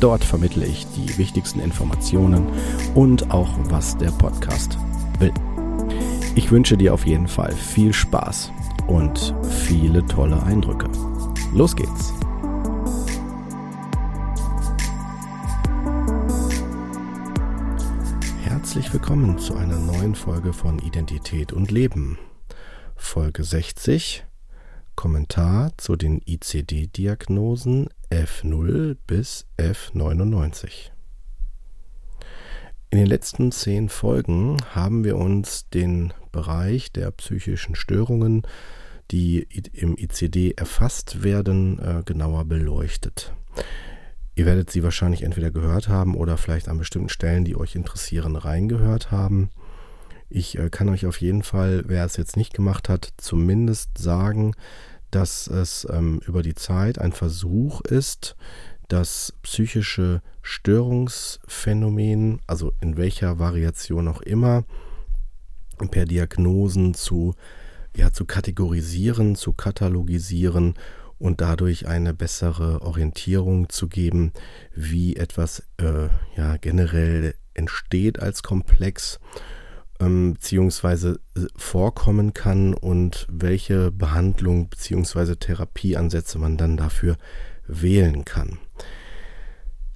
Dort vermittle ich die wichtigsten Informationen und auch, was der Podcast will. Ich wünsche dir auf jeden Fall viel Spaß und viele tolle Eindrücke. Los geht's! Herzlich willkommen zu einer neuen Folge von Identität und Leben. Folge 60 Kommentar zu den ICD-Diagnosen F0 bis F99. In den letzten zehn Folgen haben wir uns den Bereich der psychischen Störungen, die im ICD erfasst werden, äh, genauer beleuchtet. Ihr werdet sie wahrscheinlich entweder gehört haben oder vielleicht an bestimmten Stellen, die euch interessieren, reingehört haben. Ich äh, kann euch auf jeden Fall, wer es jetzt nicht gemacht hat, zumindest sagen, dass es ähm, über die Zeit ein Versuch ist, das psychische Störungsphänomen, also in welcher Variation auch immer, per Diagnosen zu, ja, zu kategorisieren, zu katalogisieren und dadurch eine bessere Orientierung zu geben, wie etwas äh, ja, generell entsteht als Komplex ähm, beziehungsweise äh, vorkommen kann und welche Behandlung beziehungsweise Therapieansätze man dann dafür wählen kann.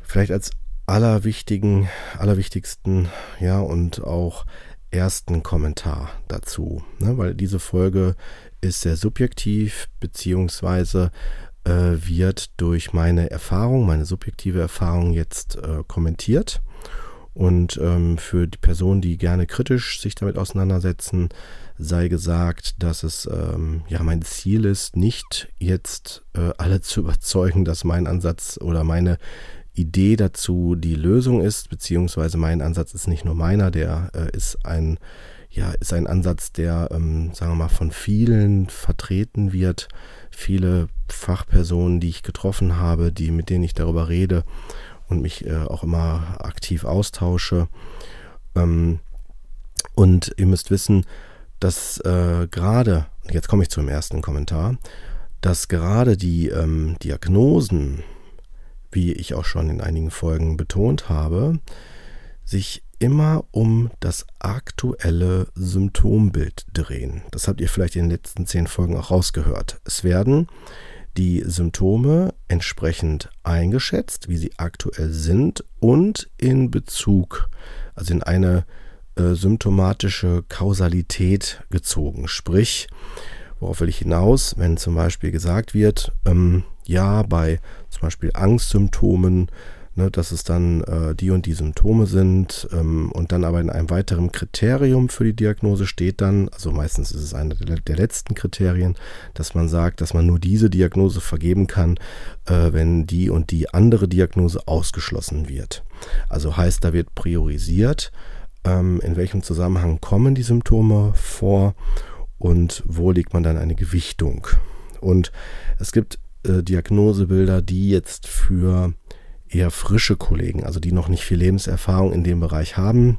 Vielleicht als allerwichtigen, allerwichtigsten, ja, und auch ersten Kommentar dazu, ne, weil diese Folge ist sehr subjektiv, beziehungsweise äh, wird durch meine Erfahrung, meine subjektive Erfahrung jetzt äh, kommentiert. Und ähm, für die Personen, die gerne kritisch sich damit auseinandersetzen, sei gesagt, dass es ähm, ja mein Ziel ist, nicht jetzt äh, alle zu überzeugen, dass mein Ansatz oder meine Idee dazu die Lösung ist, beziehungsweise mein Ansatz ist nicht nur meiner, der äh, ist ein ja, ist ein Ansatz, der, ähm, sagen wir mal, von vielen vertreten wird. Viele Fachpersonen, die ich getroffen habe, die, mit denen ich darüber rede, und mich äh, auch immer aktiv austausche. Ähm, und ihr müsst wissen, dass äh, gerade, jetzt komme ich zum ersten Kommentar, dass gerade die ähm, Diagnosen, wie ich auch schon in einigen Folgen betont habe, sich immer um das aktuelle Symptombild drehen. Das habt ihr vielleicht in den letzten zehn Folgen auch rausgehört. Es werden die Symptome entsprechend eingeschätzt, wie sie aktuell sind und in Bezug, also in eine äh, symptomatische Kausalität gezogen. Sprich, worauf will ich hinaus, wenn zum Beispiel gesagt wird, ähm, ja, bei zum Beispiel Angstsymptomen ne, dass es dann äh, die und die Symptome sind ähm, und dann aber in einem weiteren Kriterium für die Diagnose steht dann, also meistens ist es eine der, der letzten Kriterien, dass man sagt, dass man nur diese Diagnose vergeben kann, äh, wenn die und die andere Diagnose ausgeschlossen wird. Also heißt, da wird priorisiert, ähm, in welchem Zusammenhang kommen die Symptome vor und wo legt man dann eine Gewichtung. Und es gibt äh, Diagnosebilder, die jetzt für eher frische Kollegen, also die noch nicht viel Lebenserfahrung in dem Bereich haben,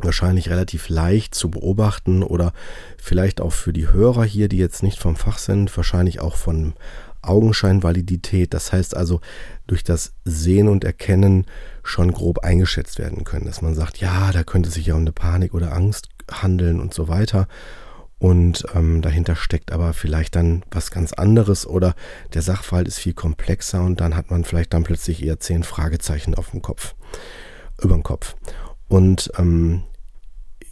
wahrscheinlich relativ leicht zu beobachten oder vielleicht auch für die Hörer hier, die jetzt nicht vom Fach sind, wahrscheinlich auch von Augenscheinvalidität. Das heißt also durch das Sehen und Erkennen schon grob eingeschätzt werden können, dass man sagt, ja, da könnte sich ja um eine Panik oder Angst handeln und so weiter und ähm, dahinter steckt aber vielleicht dann was ganz anderes oder der Sachverhalt ist viel komplexer und dann hat man vielleicht dann plötzlich eher zehn Fragezeichen auf dem Kopf, über dem Kopf. Und ähm,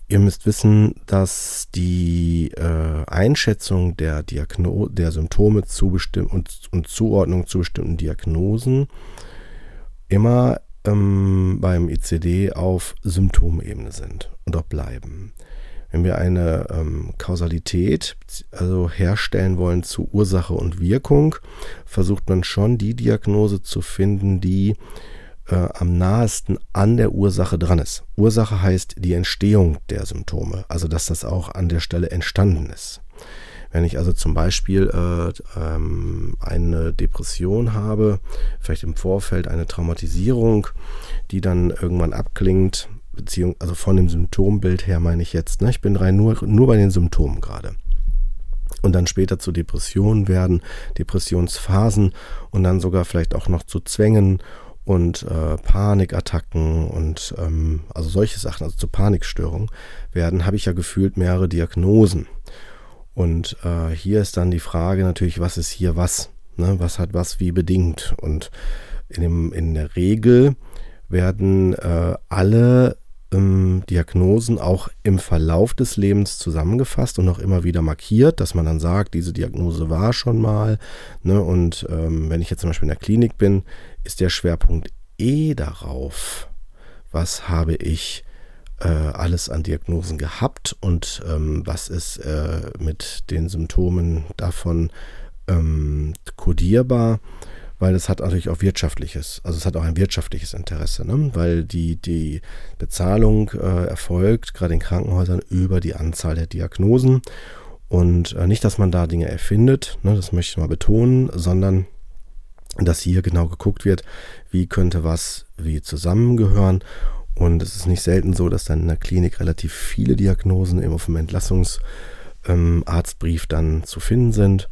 ihr müsst wissen, dass die äh, Einschätzung der, Diagno der Symptome zu und, und Zuordnung zu bestimmten Diagnosen immer ähm, beim ICD auf Symptomebene sind und auch bleiben. Wenn wir eine ähm, Kausalität also herstellen wollen zu Ursache und Wirkung, versucht man schon die Diagnose zu finden, die äh, am nahesten an der Ursache dran ist. Ursache heißt die Entstehung der Symptome, also dass das auch an der Stelle entstanden ist. Wenn ich also zum Beispiel äh, ähm, eine Depression habe, vielleicht im Vorfeld eine Traumatisierung, die dann irgendwann abklingt, Beziehung, also von dem Symptombild her meine ich jetzt, ne? ich bin rein nur, nur bei den Symptomen gerade. Und dann später zu Depressionen werden, Depressionsphasen und dann sogar vielleicht auch noch zu Zwängen und äh, Panikattacken und ähm, also solche Sachen, also zu Panikstörungen werden, habe ich ja gefühlt mehrere Diagnosen. Und äh, hier ist dann die Frage natürlich, was ist hier was? Ne? Was hat was wie bedingt? Und in, dem, in der Regel werden äh, alle ähm, Diagnosen auch im Verlauf des Lebens zusammengefasst und auch immer wieder markiert, dass man dann sagt, diese Diagnose war schon mal. Ne? Und ähm, wenn ich jetzt zum Beispiel in der Klinik bin, ist der Schwerpunkt eh darauf, was habe ich äh, alles an Diagnosen gehabt und ähm, was ist äh, mit den Symptomen davon ähm, kodierbar weil es hat natürlich auch wirtschaftliches, also es hat auch ein wirtschaftliches Interesse, ne? weil die, die Bezahlung äh, erfolgt, gerade in Krankenhäusern, über die Anzahl der Diagnosen. Und äh, nicht, dass man da Dinge erfindet, ne? das möchte ich mal betonen, sondern dass hier genau geguckt wird, wie könnte was wie zusammengehören. Und es ist nicht selten so, dass dann in der Klinik relativ viele Diagnosen eben auf dem Entlassungsarztbrief ähm, dann zu finden sind.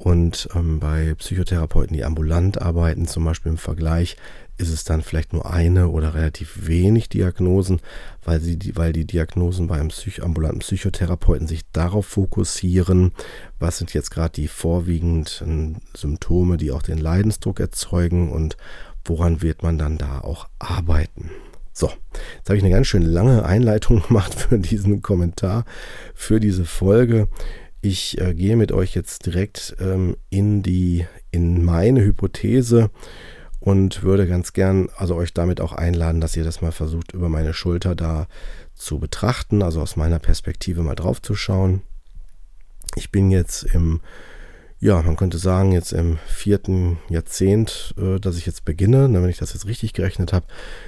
Und ähm, bei Psychotherapeuten, die ambulant arbeiten, zum Beispiel im Vergleich, ist es dann vielleicht nur eine oder relativ wenig Diagnosen, weil, sie, weil die Diagnosen beim Psych ambulanten Psychotherapeuten sich darauf fokussieren, was sind jetzt gerade die vorwiegenden Symptome, die auch den Leidensdruck erzeugen und woran wird man dann da auch arbeiten. So, jetzt habe ich eine ganz schön lange Einleitung gemacht für diesen Kommentar, für diese Folge. Ich äh, gehe mit euch jetzt direkt ähm, in die, in meine Hypothese und würde ganz gern also euch damit auch einladen, dass ihr das mal versucht, über meine Schulter da zu betrachten, also aus meiner Perspektive mal drauf zu schauen. Ich bin jetzt im, ja, man könnte sagen, jetzt im vierten Jahrzehnt, äh, dass ich jetzt beginne, wenn ich das jetzt richtig gerechnet habe.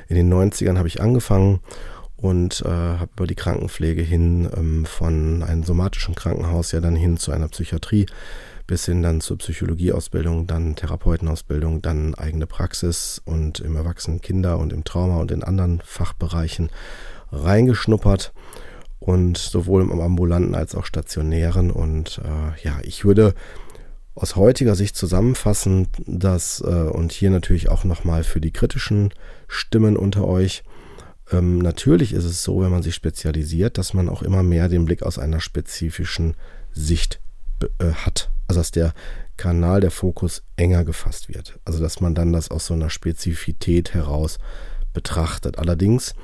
In den 90ern habe ich angefangen und äh, habe über die Krankenpflege hin ähm, von einem somatischen Krankenhaus ja dann hin zu einer Psychiatrie bis hin dann zur Psychologieausbildung, dann Therapeutenausbildung, dann eigene Praxis und im Erwachsenen Kinder und im Trauma und in anderen Fachbereichen reingeschnuppert und sowohl im ambulanten als auch stationären. Und äh, ja, ich würde aus heutiger Sicht zusammenfassen, dass äh, und hier natürlich auch nochmal für die kritischen Stimmen unter euch, ähm, natürlich ist es so, wenn man sich spezialisiert, dass man auch immer mehr den Blick aus einer spezifischen Sicht äh, hat. Also dass der Kanal, der Fokus enger gefasst wird. Also dass man dann das aus so einer Spezifität heraus betrachtet. Allerdings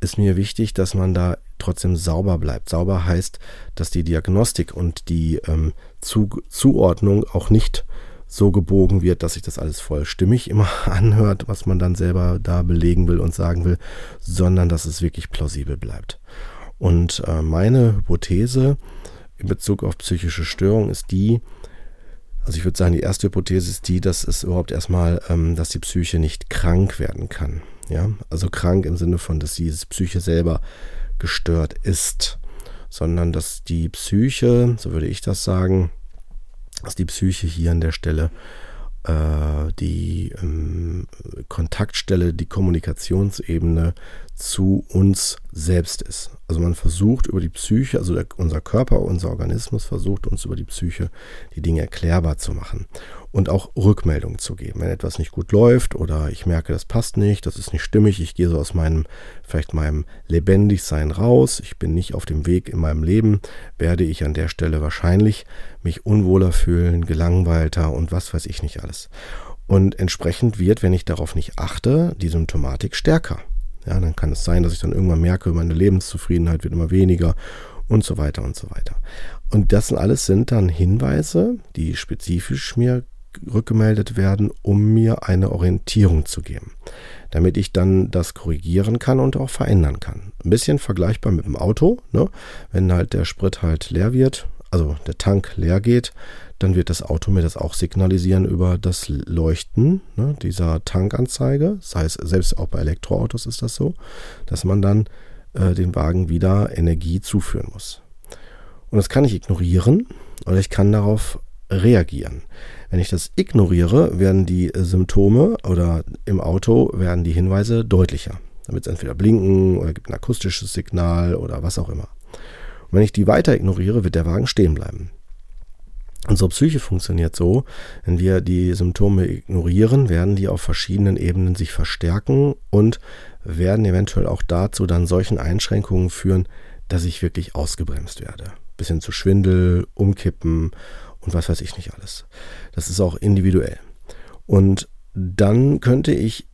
ist mir wichtig, dass man da trotzdem sauber bleibt. Sauber heißt, dass die Diagnostik und die ähm, Zu Zuordnung auch nicht so gebogen wird, dass sich das alles voll stimmig immer anhört, was man dann selber da belegen will und sagen will, sondern dass es wirklich plausibel bleibt. Und äh, meine Hypothese in Bezug auf psychische Störungen ist die, also ich würde sagen, die erste Hypothese ist die, dass es überhaupt erstmal, ähm, dass die Psyche nicht krank werden kann. Ja, also krank im Sinne von, dass die Psyche selber gestört ist, sondern dass die Psyche, so würde ich das sagen, dass die Psyche hier an der Stelle äh, die ähm, Kontaktstelle, die Kommunikationsebene zu uns selbst ist. Also man versucht über die Psyche, also der, unser Körper, unser Organismus versucht uns über die Psyche die Dinge erklärbar zu machen und auch Rückmeldungen zu geben. Wenn etwas nicht gut läuft oder ich merke, das passt nicht, das ist nicht stimmig, ich gehe so aus meinem, vielleicht meinem Lebendigsein raus, ich bin nicht auf dem Weg in meinem Leben, werde ich an der Stelle wahrscheinlich mich unwohler fühlen, gelangweilter und was weiß ich nicht alles. Und entsprechend wird, wenn ich darauf nicht achte, die Symptomatik stärker. Ja, dann kann es sein, dass ich dann irgendwann merke, meine Lebenszufriedenheit wird immer weniger und so weiter und so weiter. Und das alles sind dann Hinweise, die spezifisch mir rückgemeldet werden, um mir eine Orientierung zu geben. damit ich dann das korrigieren kann und auch verändern kann. Ein bisschen vergleichbar mit dem Auto. Ne? Wenn halt der Sprit halt leer wird, also der Tank leer geht, dann wird das Auto mir das auch signalisieren über das Leuchten ne, dieser Tankanzeige. Das heißt, selbst auch bei Elektroautos ist das so, dass man dann äh, den Wagen wieder Energie zuführen muss. Und das kann ich ignorieren oder ich kann darauf reagieren. Wenn ich das ignoriere, werden die Symptome oder im Auto werden die Hinweise deutlicher. Dann wird es entweder blinken oder gibt ein akustisches Signal oder was auch immer. Und wenn ich die weiter ignoriere, wird der Wagen stehen bleiben. Unsere Psyche funktioniert so, wenn wir die Symptome ignorieren, werden die auf verschiedenen Ebenen sich verstärken und werden eventuell auch dazu dann solchen Einschränkungen führen, dass ich wirklich ausgebremst werde. Bis hin zu Schwindel, Umkippen und was weiß ich nicht alles. Das ist auch individuell. Und dann könnte ich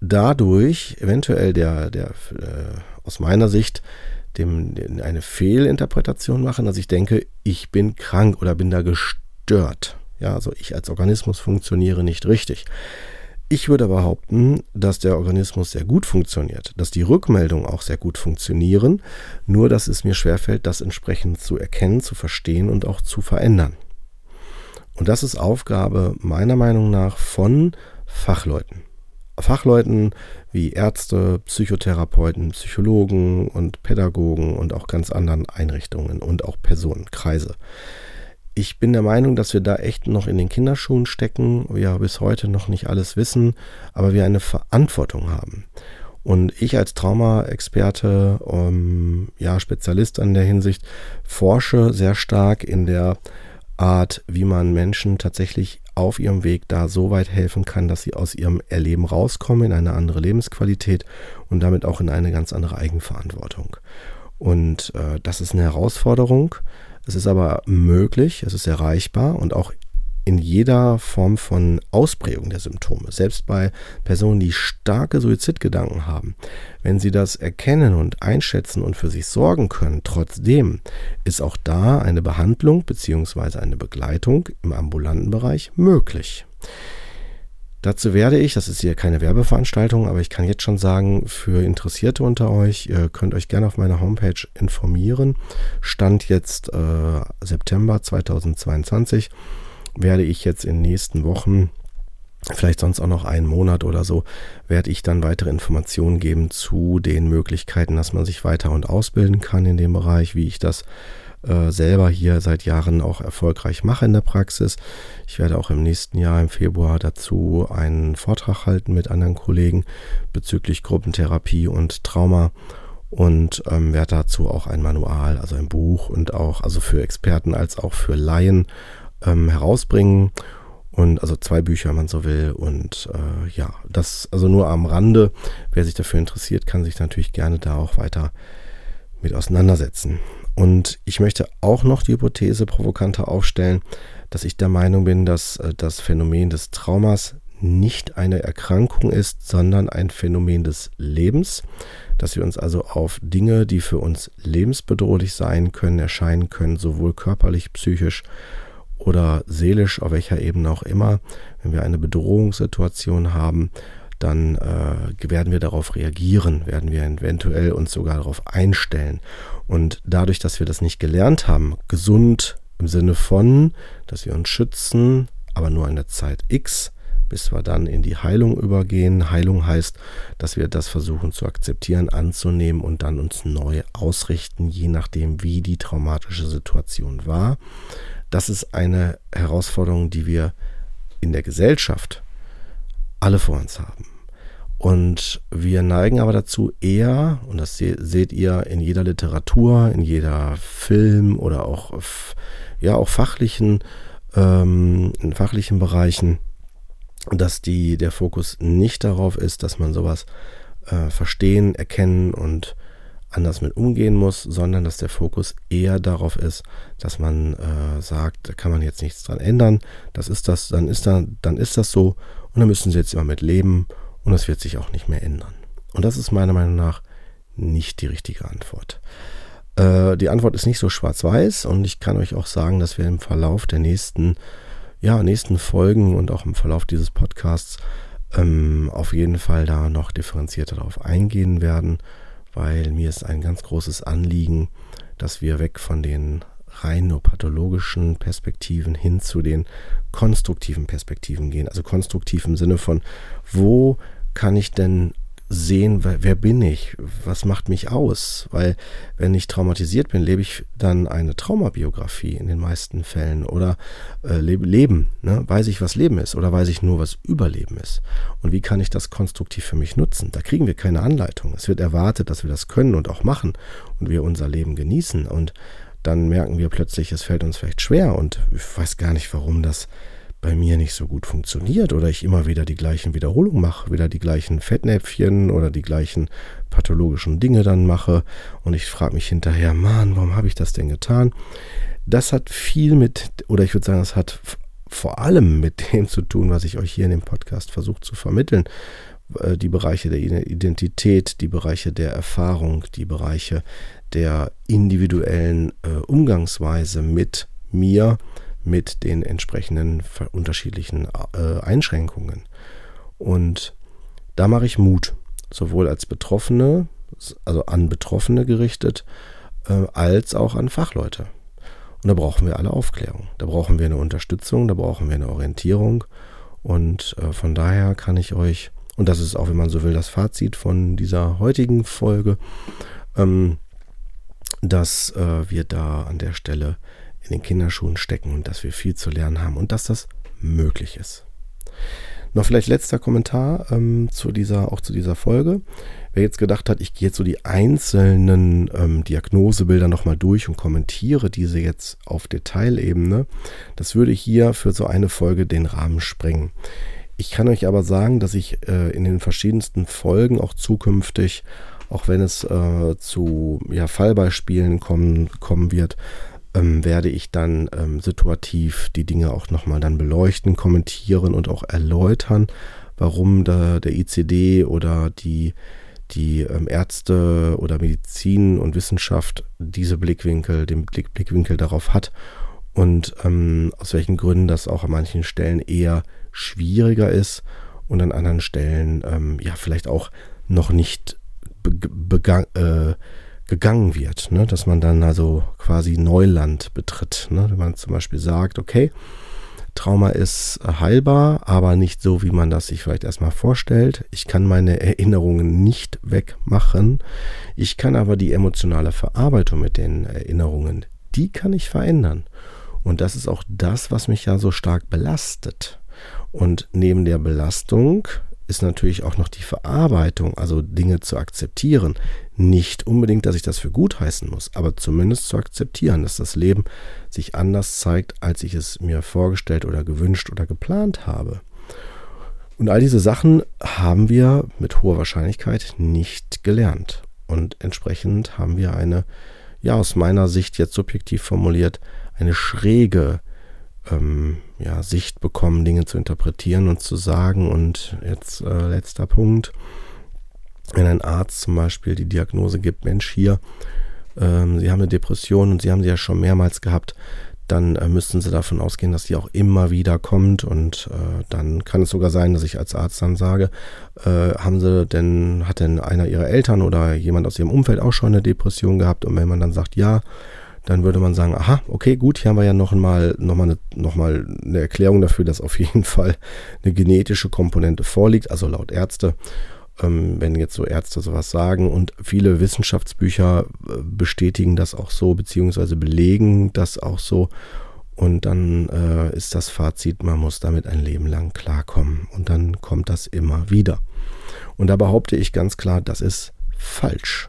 dadurch eventuell der, der äh, aus meiner Sicht dem, eine Fehlinterpretation machen, dass ich denke, ich bin krank oder bin da gestört. Ja, also ich als Organismus funktioniere nicht richtig. Ich würde behaupten, dass der Organismus sehr gut funktioniert, dass die Rückmeldungen auch sehr gut funktionieren, nur dass es mir schwerfällt, das entsprechend zu erkennen, zu verstehen und auch zu verändern. Und das ist Aufgabe meiner Meinung nach von Fachleuten. Fachleuten wie Ärzte, Psychotherapeuten, Psychologen und Pädagogen und auch ganz anderen Einrichtungen und auch Personenkreise. Ich bin der Meinung, dass wir da echt noch in den Kinderschuhen stecken, wir bis heute noch nicht alles wissen, aber wir eine Verantwortung haben. Und ich als Trauma-Experte, um, ja, Spezialist an der Hinsicht, forsche sehr stark in der Art, wie man Menschen tatsächlich auf ihrem Weg da so weit helfen kann, dass sie aus ihrem Erleben rauskommen in eine andere Lebensqualität und damit auch in eine ganz andere Eigenverantwortung. Und äh, das ist eine Herausforderung. Es ist aber möglich, es ist erreichbar und auch in jeder Form von Ausprägung der Symptome, selbst bei Personen, die starke Suizidgedanken haben, wenn sie das erkennen und einschätzen und für sich sorgen können, trotzdem ist auch da eine Behandlung bzw. eine Begleitung im ambulanten Bereich möglich. Dazu werde ich, das ist hier keine Werbeveranstaltung, aber ich kann jetzt schon sagen, für Interessierte unter euch, ihr könnt euch gerne auf meiner Homepage informieren. Stand jetzt äh, September 2022 werde ich jetzt in den nächsten Wochen, vielleicht sonst auch noch einen Monat oder so, werde ich dann weitere Informationen geben zu den Möglichkeiten, dass man sich weiter und ausbilden kann in dem Bereich, wie ich das äh, selber hier seit Jahren auch erfolgreich mache in der Praxis. Ich werde auch im nächsten Jahr im Februar dazu einen Vortrag halten mit anderen Kollegen bezüglich Gruppentherapie und Trauma und ähm, werde dazu auch ein Manual, also ein Buch und auch also für Experten als auch für Laien ähm, herausbringen. Und also zwei Bücher, wenn man so will. Und äh, ja, das also nur am Rande. Wer sich dafür interessiert, kann sich natürlich gerne da auch weiter mit auseinandersetzen. Und ich möchte auch noch die Hypothese provokanter aufstellen, dass ich der Meinung bin, dass äh, das Phänomen des Traumas nicht eine Erkrankung ist, sondern ein Phänomen des Lebens, dass wir uns also auf Dinge, die für uns lebensbedrohlich sein können, erscheinen können, sowohl körperlich, psychisch oder seelisch, auf welcher Ebene auch immer, wenn wir eine Bedrohungssituation haben, dann äh, werden wir darauf reagieren, werden wir eventuell uns sogar darauf einstellen. Und dadurch, dass wir das nicht gelernt haben, gesund im Sinne von, dass wir uns schützen, aber nur in der Zeit X, bis wir dann in die Heilung übergehen. Heilung heißt, dass wir das versuchen zu akzeptieren, anzunehmen und dann uns neu ausrichten, je nachdem, wie die traumatische Situation war. Das ist eine Herausforderung, die wir in der Gesellschaft alle vor uns haben. Und wir neigen aber dazu eher, und das seht ihr in jeder Literatur, in jeder Film oder auch, ja, auch fachlichen, ähm, in fachlichen Bereichen, dass die, der Fokus nicht darauf ist, dass man sowas äh, verstehen, erkennen und anders mit umgehen muss, sondern dass der Fokus eher darauf ist, dass man äh, sagt, da kann man jetzt nichts dran ändern, das ist das, dann ist da, dann ist das so und dann müssen sie jetzt immer mit leben und es wird sich auch nicht mehr ändern. Und das ist meiner Meinung nach nicht die richtige Antwort. Äh, die Antwort ist nicht so schwarz-weiß und ich kann euch auch sagen, dass wir im Verlauf der nächsten, ja, nächsten Folgen und auch im Verlauf dieses Podcasts ähm, auf jeden Fall da noch differenzierter darauf eingehen werden, weil mir ist ein ganz großes Anliegen, dass wir weg von den rein nur pathologischen Perspektiven hin zu den konstruktiven Perspektiven gehen. Also konstruktiv im Sinne von, wo kann ich denn sehen, wer, wer, bin ich, was macht mich aus. Weil wenn ich traumatisiert bin, lebe ich dann eine Traumabiografie in den meisten Fällen oder äh, lebe, Leben, ne? weiß ich, was Leben ist oder weiß ich nur, was Überleben ist. Und wie kann ich das konstruktiv für mich nutzen? Da kriegen wir keine Anleitung. Es wird erwartet, dass wir das können und auch machen und wir unser Leben genießen. Und dann merken wir plötzlich, es fällt uns vielleicht schwer und ich weiß gar nicht, warum das bei mir nicht so gut funktioniert oder ich immer wieder die gleichen Wiederholungen mache, wieder die gleichen Fettnäpfchen oder die gleichen pathologischen Dinge dann mache und ich frage mich hinterher, Mann, warum habe ich das denn getan? Das hat viel mit, oder ich würde sagen, das hat vor allem mit dem zu tun, was ich euch hier in dem Podcast versuche zu vermitteln. Äh, die Bereiche der Identität, die Bereiche der Erfahrung, die Bereiche der individuellen äh, Umgangsweise mit mir, mit den entsprechenden unterschiedlichen äh, Einschränkungen. Und da mache ich Mut, sowohl als Betroffene, also an Betroffene gerichtet, äh, als auch an Fachleute. Und da brauchen wir alle Aufklärung. Da brauchen wir eine Unterstützung, da brauchen wir eine Orientierung. Und äh, von daher kann ich euch, und das ist auch, wenn man so will, das Fazit von dieser heutigen Folge, ähm, dass äh, wir da an der Stelle in den Kinderschuhen stecken und dass wir viel zu lernen haben und dass das möglich ist. Noch vielleicht letzter Kommentar ähm, zu dieser, auch zu dieser Folge. Wer jetzt gedacht hat, ich gehe jetzt so die einzelnen ähm, Diagnosebilder nochmal durch und kommentiere diese jetzt auf Detailebene, das würde hier für so eine Folge den Rahmen sprengen. Ich kann euch aber sagen, dass ich äh, in den verschiedensten Folgen auch zukünftig, auch wenn es äh, zu ja, Fallbeispielen kommen, kommen wird, ähm, werde ich dann ähm, situativ die Dinge auch nochmal dann beleuchten, kommentieren und auch erläutern, warum da der ICD oder die, die ähm, Ärzte oder Medizin und Wissenschaft diese Blickwinkel, den Blick, Blickwinkel darauf hat und ähm, aus welchen Gründen das auch an manchen Stellen eher schwieriger ist und an anderen Stellen ähm, ja vielleicht auch noch nicht begangen. Äh, gegangen wird, ne? dass man dann also quasi Neuland betritt. Ne? Wenn man zum Beispiel sagt, okay, Trauma ist heilbar, aber nicht so, wie man das sich vielleicht erstmal vorstellt. Ich kann meine Erinnerungen nicht wegmachen. Ich kann aber die emotionale Verarbeitung mit den Erinnerungen, die kann ich verändern. Und das ist auch das, was mich ja so stark belastet. Und neben der Belastung ist natürlich auch noch die Verarbeitung, also Dinge zu akzeptieren. Nicht unbedingt, dass ich das für gut heißen muss, aber zumindest zu akzeptieren, dass das Leben sich anders zeigt, als ich es mir vorgestellt oder gewünscht oder geplant habe. Und all diese Sachen haben wir mit hoher Wahrscheinlichkeit nicht gelernt. Und entsprechend haben wir eine, ja, aus meiner Sicht jetzt subjektiv formuliert, eine schräge ähm, ja, Sicht bekommen, Dinge zu interpretieren und zu sagen. Und jetzt äh, letzter Punkt. Wenn ein Arzt zum Beispiel die Diagnose gibt, Mensch, hier, ähm, Sie haben eine Depression und Sie haben sie ja schon mehrmals gehabt, dann äh, müssten Sie davon ausgehen, dass die auch immer wieder kommt. Und äh, dann kann es sogar sein, dass ich als Arzt dann sage, äh, haben Sie denn, hat denn einer Ihrer Eltern oder jemand aus Ihrem Umfeld auch schon eine Depression gehabt? Und wenn man dann sagt, ja, dann würde man sagen, aha, okay, gut, hier haben wir ja noch mal, noch mal, eine, noch mal eine Erklärung dafür, dass auf jeden Fall eine genetische Komponente vorliegt, also laut Ärzte. Ähm, wenn jetzt so Ärzte sowas sagen und viele Wissenschaftsbücher äh, bestätigen das auch so, beziehungsweise belegen das auch so. Und dann äh, ist das Fazit, man muss damit ein Leben lang klarkommen. Und dann kommt das immer wieder. Und da behaupte ich ganz klar, das ist falsch.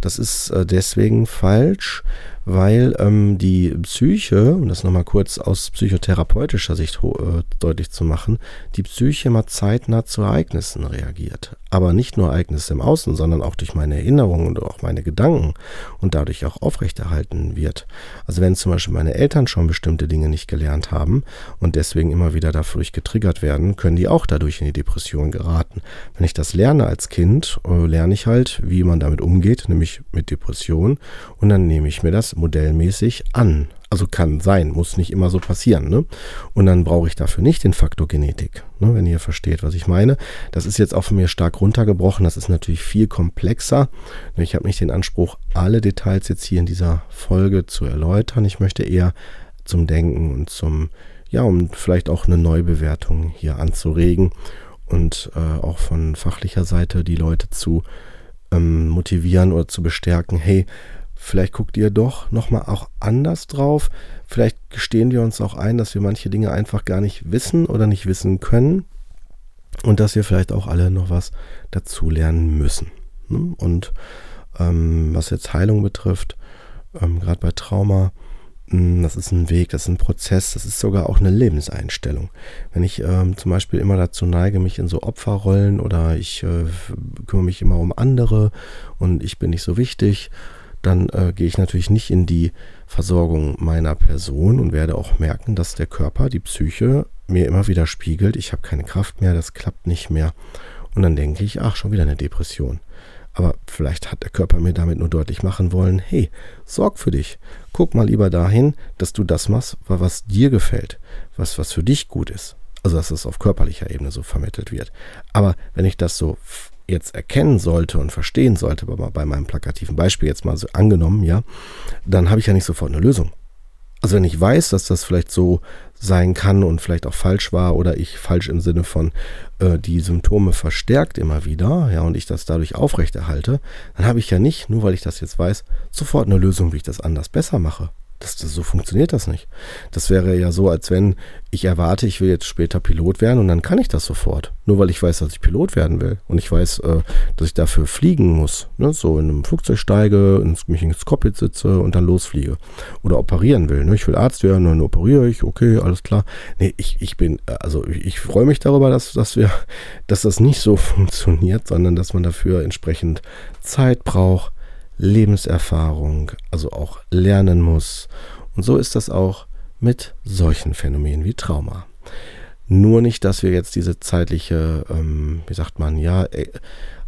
Das ist äh, deswegen falsch, weil ähm, die Psyche, um das nochmal kurz aus psychotherapeutischer Sicht äh, deutlich zu machen, die Psyche immer zeitnah zu Ereignissen reagiert. Aber nicht nur Ereignisse im Außen, sondern auch durch meine Erinnerungen und auch meine Gedanken und dadurch auch aufrechterhalten wird. Also wenn zum Beispiel meine Eltern schon bestimmte Dinge nicht gelernt haben und deswegen immer wieder dadurch getriggert werden, können die auch dadurch in die Depression geraten. Wenn ich das lerne als Kind, äh, lerne ich halt, wie man damit umgeht, nämlich mit Depression und dann nehme ich mir das modellmäßig an. Also kann sein, muss nicht immer so passieren. Ne? Und dann brauche ich dafür nicht den Faktor Genetik, ne? wenn ihr versteht, was ich meine. Das ist jetzt auch von mir stark runtergebrochen. Das ist natürlich viel komplexer. Ich habe nicht den Anspruch, alle Details jetzt hier in dieser Folge zu erläutern. Ich möchte eher zum Denken und zum, ja, um vielleicht auch eine Neubewertung hier anzuregen und äh, auch von fachlicher Seite die Leute zu ähm, motivieren oder zu bestärken, hey, Vielleicht guckt ihr doch nochmal auch anders drauf. Vielleicht gestehen wir uns auch ein, dass wir manche Dinge einfach gar nicht wissen oder nicht wissen können. Und dass wir vielleicht auch alle noch was dazulernen müssen. Ne? Und ähm, was jetzt Heilung betrifft, ähm, gerade bei Trauma, hm, das ist ein Weg, das ist ein Prozess, das ist sogar auch eine Lebenseinstellung. Wenn ich ähm, zum Beispiel immer dazu neige, mich in so Opferrollen oder ich äh, kümmere mich immer um andere und ich bin nicht so wichtig, dann äh, gehe ich natürlich nicht in die Versorgung meiner Person und werde auch merken, dass der Körper, die Psyche mir immer wieder spiegelt, ich habe keine Kraft mehr, das klappt nicht mehr. Und dann denke ich, ach, schon wieder eine Depression. Aber vielleicht hat der Körper mir damit nur deutlich machen wollen, hey, sorg für dich. Guck mal lieber dahin, dass du das machst, was dir gefällt, was, was für dich gut ist. Also, dass es auf körperlicher Ebene so vermittelt wird. Aber wenn ich das so jetzt erkennen sollte und verstehen sollte, bei, bei meinem plakativen Beispiel jetzt mal so angenommen, ja, dann habe ich ja nicht sofort eine Lösung. Also wenn ich weiß, dass das vielleicht so sein kann und vielleicht auch falsch war oder ich falsch im Sinne von äh, die Symptome verstärkt immer wieder, ja, und ich das dadurch aufrechterhalte, dann habe ich ja nicht, nur weil ich das jetzt weiß, sofort eine Lösung, wie ich das anders besser mache. Das, das, so funktioniert das nicht. Das wäre ja so, als wenn ich erwarte, ich will jetzt später Pilot werden und dann kann ich das sofort. Nur weil ich weiß, dass ich Pilot werden will und ich weiß, äh, dass ich dafür fliegen muss. Ne? So in einem Flugzeug steige, ins, mich ins Cockpit sitze und dann losfliege. Oder operieren will. Ne? Ich will Arzt werden, dann operiere ich, okay, alles klar. Nee, ich, ich bin, also ich, ich freue mich darüber, dass, dass wir, dass das nicht so funktioniert, sondern dass man dafür entsprechend Zeit braucht Lebenserfahrung, also auch lernen muss. Und so ist das auch mit solchen Phänomenen wie Trauma. Nur nicht, dass wir jetzt diese zeitliche, ähm, wie sagt man, ja, äh,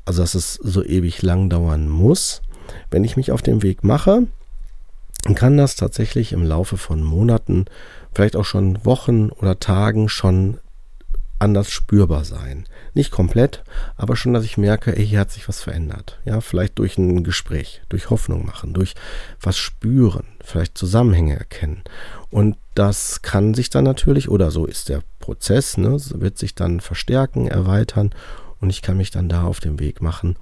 also dass es so ewig lang dauern muss. Wenn ich mich auf den Weg mache, kann das tatsächlich im Laufe von Monaten, vielleicht auch schon Wochen oder Tagen schon anders spürbar sein. Nicht komplett, aber schon, dass ich merke, ey, hier hat sich was verändert. Ja, vielleicht durch ein Gespräch, durch Hoffnung machen, durch was spüren, vielleicht Zusammenhänge erkennen. Und das kann sich dann natürlich, oder so ist der Prozess, ne, wird sich dann verstärken, erweitern und ich kann mich dann da auf den Weg machen,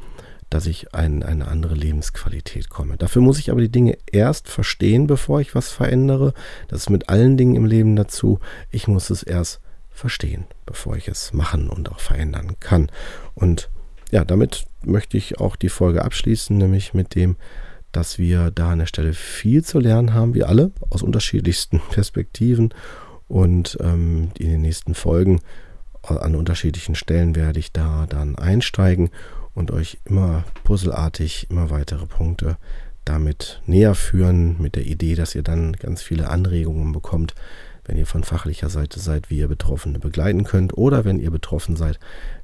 dass ich in eine andere Lebensqualität komme. Dafür muss ich aber die Dinge erst verstehen, bevor ich was verändere. Das ist mit allen Dingen im Leben dazu. Ich muss es erst verstehen, bevor ich es machen und auch verändern kann. Und ja, damit möchte ich auch die Folge abschließen, nämlich mit dem, dass wir da an der Stelle viel zu lernen haben, wir alle, aus unterschiedlichsten Perspektiven. Und ähm, in den nächsten Folgen an unterschiedlichen Stellen werde ich da dann einsteigen und euch immer puzzelartig immer weitere Punkte damit näher führen, mit der Idee, dass ihr dann ganz viele Anregungen bekommt, wenn ihr von fachlicher Seite seid, wie ihr Betroffene begleiten könnt oder wenn ihr betroffen seid,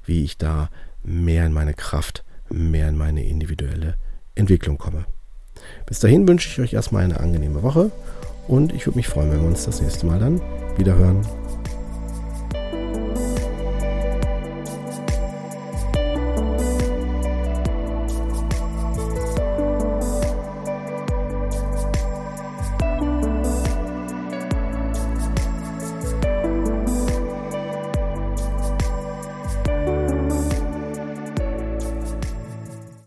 wie ich da mehr in meine Kraft, mehr in meine individuelle Entwicklung komme. Bis dahin wünsche ich euch erstmal eine angenehme Woche und ich würde mich freuen, wenn wir uns das nächste Mal dann wieder hören.